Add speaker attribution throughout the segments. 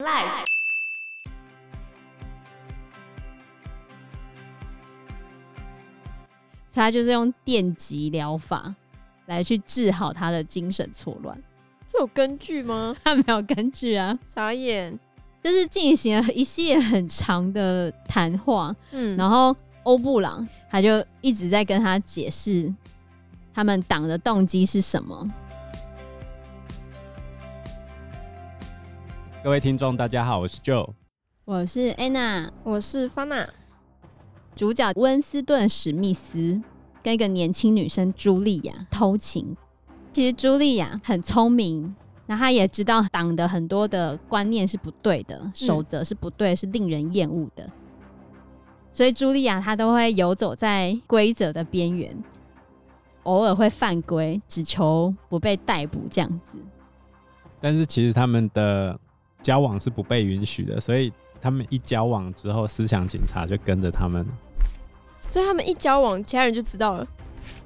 Speaker 1: Life，
Speaker 2: 他就是用电极疗法来去治好他的精神错乱。
Speaker 3: 这有根据吗？
Speaker 2: 他没有根据啊，
Speaker 3: 傻眼。
Speaker 2: 就是进行了一系列很长的谈话，
Speaker 3: 嗯，
Speaker 2: 然后欧布朗他就一直在跟他解释他们党的动机是什么。
Speaker 4: 各位听众，大家好，我是 Joe，
Speaker 2: 我是 Anna，
Speaker 3: 我是 Fana。
Speaker 2: 主角温斯顿·史密斯跟一个年轻女生茱莉亚偷情。其实茱莉亚很聪明，那她也知道党的很多的观念是不对的，守则是不对，是令人厌恶的。所以茱莉亚她都会游走在规则的边缘，偶尔会犯规，只求不被逮捕这样子。
Speaker 4: 但是其实他们的交往是不被允许的，所以他们一交往之后，思想警察就跟着他们。
Speaker 3: 所以他们一交往，其他人就知道了。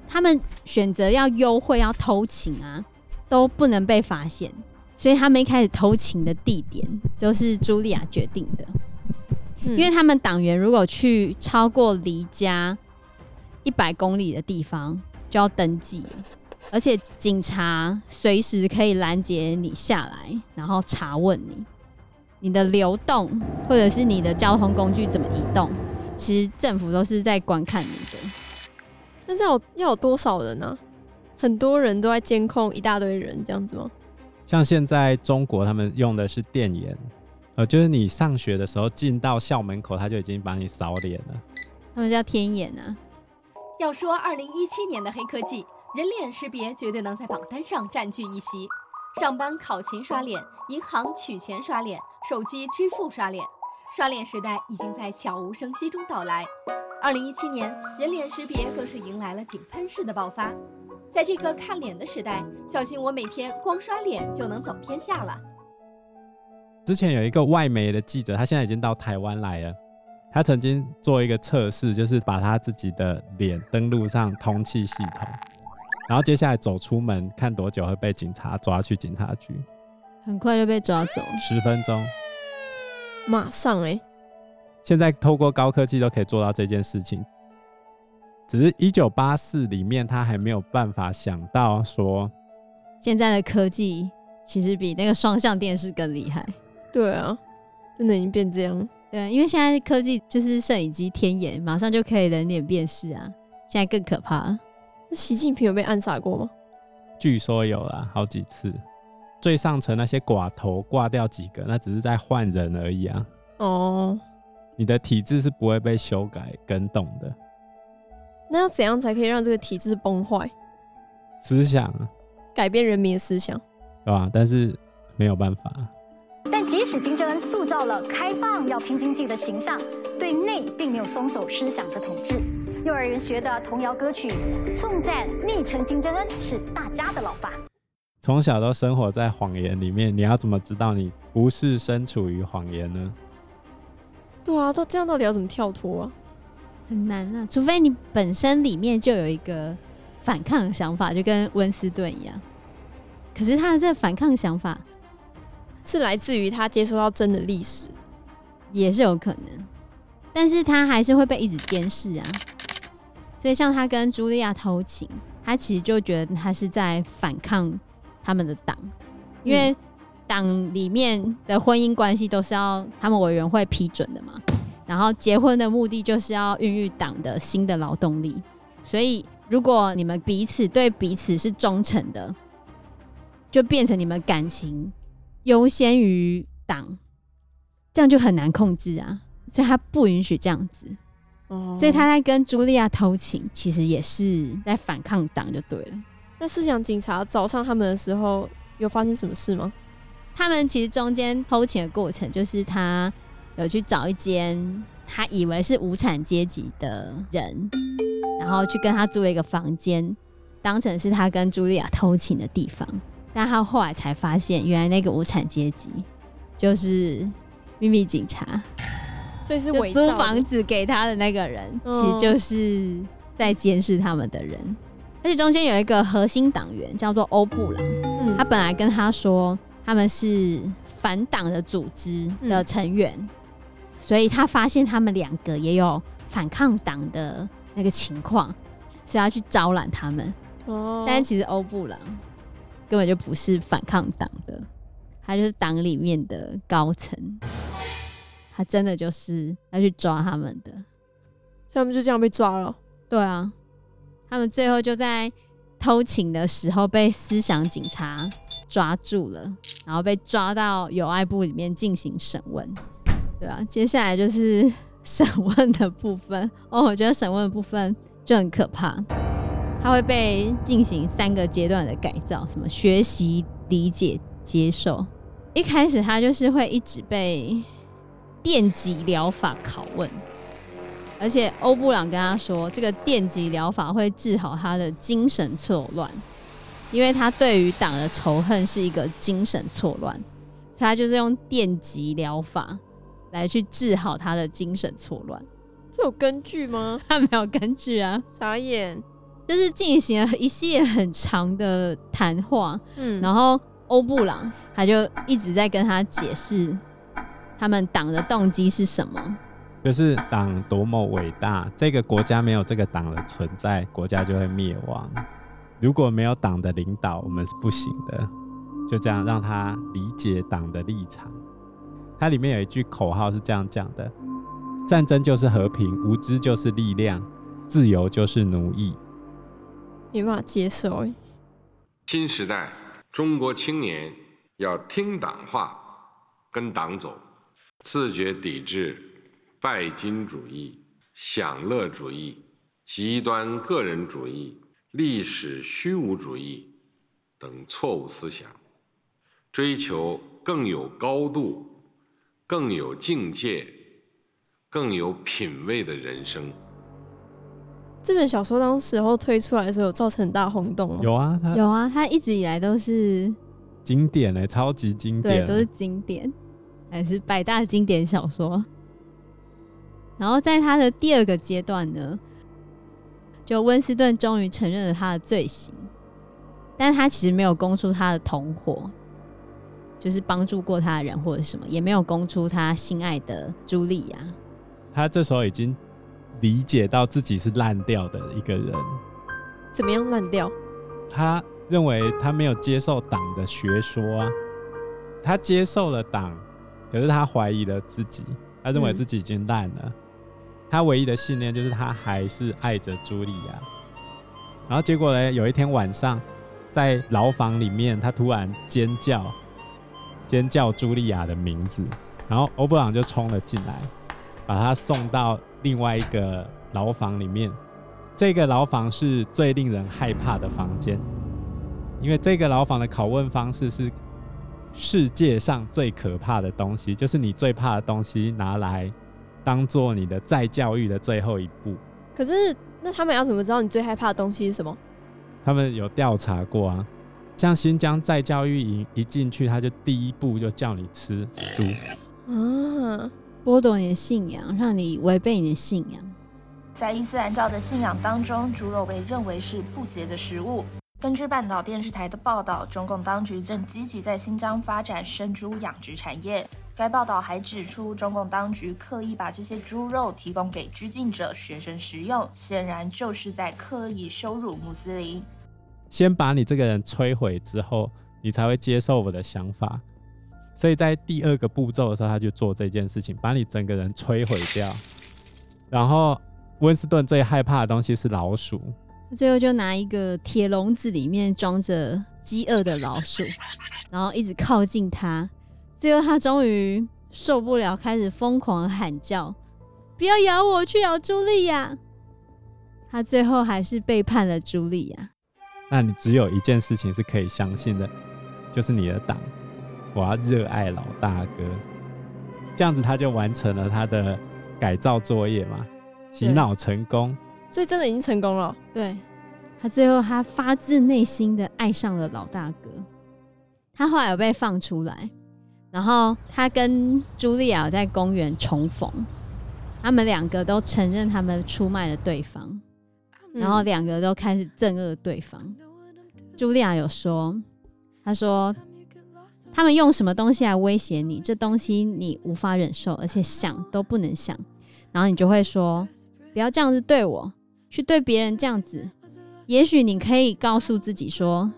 Speaker 2: 他们选择要幽会、要偷情啊，都不能被发现。所以他们一开始偷情的地点都是茱莉亚决定的，嗯、因为他们党员如果去超过离家一百公里的地方，就要登记了，而且警察随时可以拦截你下来，然后查问你，你的流动或者是你的交通工具怎么移动，其实政府都是在观看你的。
Speaker 3: 那这样要有多少人呢、啊？很多人都在监控一大堆人，这样子吗？
Speaker 4: 像现在中国他们用的是电眼，呃，就是你上学的时候进到校门口，他就已经把你扫脸了。
Speaker 2: 他们叫天眼啊。
Speaker 1: 要说二零一七年的黑科技，人脸识别绝对能在榜单上占据一席。上班考勤刷脸，银行取钱刷脸，手机支付刷脸，刷脸时代已经在悄无声息中到来。二零一七年，人脸识别更是迎来了井喷式的爆发。在这个看脸的时代，小心我每天光刷脸就能走天下了。
Speaker 4: 之前有一个外媒的记者，他现在已经到台湾来了。他曾经做一个测试，就是把他自己的脸登录上通气系统，然后接下来走出门，看多久会被警察抓去警察局。
Speaker 2: 很快就被抓走，
Speaker 4: 十分钟，
Speaker 3: 马上哎、欸。
Speaker 4: 现在透过高科技都可以做到这件事情，只是一九八四里面他还没有办法想到说，
Speaker 2: 现在的科技其实比那个双向电视更厉害。
Speaker 3: 对啊，真的已经变这样。
Speaker 2: 对，因为现在科技就是摄影机天眼，马上就可以人脸辨识啊。现在更可怕。
Speaker 3: 那习近平有被暗杀过吗？
Speaker 4: 据说有啦，好几次。最上层那些寡头挂掉几个，那只是在换人而已啊。
Speaker 3: 哦。
Speaker 4: 你的体制是不会被修改更动的。
Speaker 3: 那要怎样才可以让这个体制崩坏？
Speaker 4: 思想，
Speaker 3: 改变人民的思想，
Speaker 4: 对吧？但是没有办法。
Speaker 5: 但即使金正恩塑造了开放要拼经济的形象，对内并没有松手思想的统治。幼儿园学的童谣歌曲颂赞昵称金正恩是大家的老爸。
Speaker 4: 从小都生活在谎言里面，你要怎么知道你不是身处于谎言呢？
Speaker 3: 对啊，到这样到底要怎么跳脱啊？
Speaker 2: 很难啊，除非你本身里面就有一个反抗的想法，就跟温斯顿一样。可是他的这个反抗想法
Speaker 3: 是来自于他接收到真的历史，
Speaker 2: 也是有可能。但是他还是会被一直监视啊。所以像他跟茱莉亚偷情，他其实就觉得他是在反抗他们的党，因为、嗯。党里面的婚姻关系都是要他们委员会批准的嘛，然后结婚的目的就是要孕育党的新的劳动力，所以如果你们彼此对彼此是忠诚的，就变成你们感情优先于党，这样就很难控制啊，所以他不允许这样子，哦，所以他在跟茱莉亚偷情，其实也是在反抗党就对了。
Speaker 3: 那思想警察找上他们的时候，有发生什么事吗？
Speaker 2: 他们其实中间偷情的过程，就是他有去找一间他以为是无产阶级的人，然后去跟他租了一个房间，当成是他跟茱莉亚偷情的地方。但他后来才发现，原来那个无产阶级就是秘密警察，
Speaker 3: 所以是
Speaker 2: 租房子给他的那个人，其实就是在监视他们的人。而且中间有一个核心党员叫做欧布朗，嗯，他本来跟他说。他们是反党的组织的成员，嗯、所以他发现他们两个也有反抗党的那个情况，所以要去招揽他们。哦，但是其实欧布朗根本就不是反抗党的，他就是党里面的高层，他真的就是要去抓他们的，
Speaker 3: 所以他们就这样被抓了。
Speaker 2: 对啊，他们最后就在偷情的时候被思想警察抓住了，然后被抓到友爱部里面进行审问。对啊，接下来就是审问的部分 哦，我觉得审问的部分就很可怕，他会被进行三个阶段的改造，什么学习、理解、接受。一开始他就是会一直被电极疗法拷问。而且欧布朗跟他说，这个电极疗法会治好他的精神错乱，因为他对于党的仇恨是一个精神错乱，所以他就是用电极疗法来去治好他的精神错乱。
Speaker 3: 这有根据吗？
Speaker 2: 他没有根据啊，
Speaker 3: 傻眼。
Speaker 2: 就是进行了一系列很长的谈话，嗯，然后欧布朗他就一直在跟他解释他们党的动机是什么。
Speaker 4: 就是党多么伟大，这个国家没有这个党的存在，国家就会灭亡。如果没有党的领导，我们是不行的。就这样让他理解党的立场。它里面有一句口号是这样讲的：战争就是和平，无知就是力量，自由就是奴役。
Speaker 3: 没办法接受。
Speaker 6: 新时代中国青年要听党话，跟党走，自觉抵制。拜金主义、享乐主义、极端个人主义、历史虚无主义等错误思想，追求更有高度、更有境界、更有品味的人生。
Speaker 3: 这本小说当时候推出来的时候，有造成很大轰动吗？
Speaker 4: 有啊，
Speaker 2: 有啊，它一直以来都是
Speaker 4: 经典嘞，超级经典，
Speaker 2: 对，都是经典，还是百大经典小说。然后在他的第二个阶段呢，就温斯顿终于承认了他的罪行，但他其实没有供出他的同伙，就是帮助过他的人或者什么，也没有供出他心爱的茱莉亚。
Speaker 4: 他这时候已经理解到自己是烂掉的一个人。
Speaker 3: 怎么样烂掉？
Speaker 4: 他认为他没有接受党的学说啊，他接受了党，可是他怀疑了自己，他认为自己已经烂了。嗯他唯一的信念就是他还是爱着茱莉亚，然后结果呢？有一天晚上，在牢房里面，他突然尖叫，尖叫茱莉亚的名字，然后欧布朗就冲了进来，把他送到另外一个牢房里面。这个牢房是最令人害怕的房间，因为这个牢房的拷问方式是世界上最可怕的东西，就是你最怕的东西拿来。当做你的再教育的最后一步。
Speaker 3: 可是，那他们要怎么知道你最害怕的东西是什么？
Speaker 4: 他们有调查过啊，像新疆再教育营一进去，他就第一步就叫你吃猪
Speaker 2: 啊，剥夺你的信仰，让你违背你的信仰。
Speaker 7: 在伊斯兰教的信仰当中，猪肉被认为是不洁的食物。根据半岛电视台的报道，中共当局正积极在新疆发展生猪养殖产业。该报道还指出，中共当局刻意把这些猪肉提供给拘禁者、学生食用，显然就是在刻意羞辱穆斯林。
Speaker 4: 先把你这个人摧毁之后，你才会接受我的想法。所以在第二个步骤的时候，他就做这件事情，把你整个人摧毁掉。然后温斯顿最害怕的东西是老鼠，
Speaker 2: 最后就拿一个铁笼子，里面装着饥饿的老鼠，然后一直靠近它。最后，它终于受不了，开始疯狂喊叫：“不要咬我，去咬茱莉亚！”他最后还是背叛了茱莉亚。
Speaker 4: 那你只有一件事情是可以相信的，就是你的党。我要热爱老大哥，这样子他就完成了他的改造作业嘛，洗脑成功。
Speaker 3: 所以真的已经成功了。
Speaker 2: 对，他最后他发自内心的爱上了老大哥。他后来有被放出来。然后他跟茱莉亚在公园重逢，他们两个都承认他们出卖了对方，然后两个都开始憎恶对方。茱莉亚有说：“他说他们用什么东西来威胁你？这东西你无法忍受，而且想都不能想，然后你就会说：“不要这样子对我，去对别人这样子。”也许你可以告诉自己说，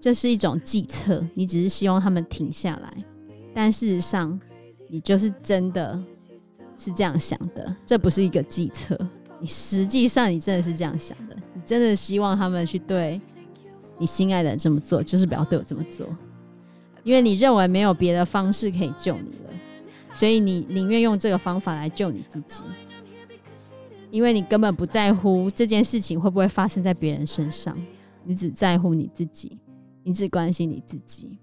Speaker 2: 这是一种计策，你只是希望他们停下来。但事实上，你就是真的是这样想的，这不是一个计策。你实际上，你真的是这样想的，你真的希望他们去对你心爱的人这么做，就是不要对我这么做。因为你认为没有别的方式可以救你了，所以你宁愿用这个方法来救你自己。因为你根本不在乎这件事情会不会发生在别人身上，你只在乎你自己，你只关心你自己，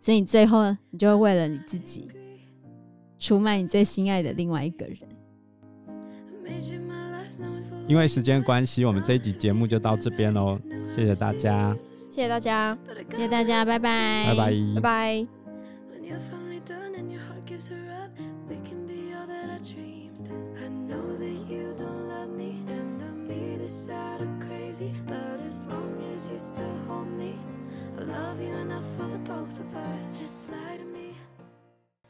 Speaker 2: 所以你最后你就会为了你自己出卖你最心爱的另外一个人。
Speaker 4: 因为时间关系，我们这一集节目就到这边喽，谢谢大家。
Speaker 3: 谢谢大家，
Speaker 2: 谢谢大家，拜拜，
Speaker 4: 拜拜，
Speaker 3: 拜拜。sad or crazy, but as long as you still hold me, I love you enough for the both of us. Just like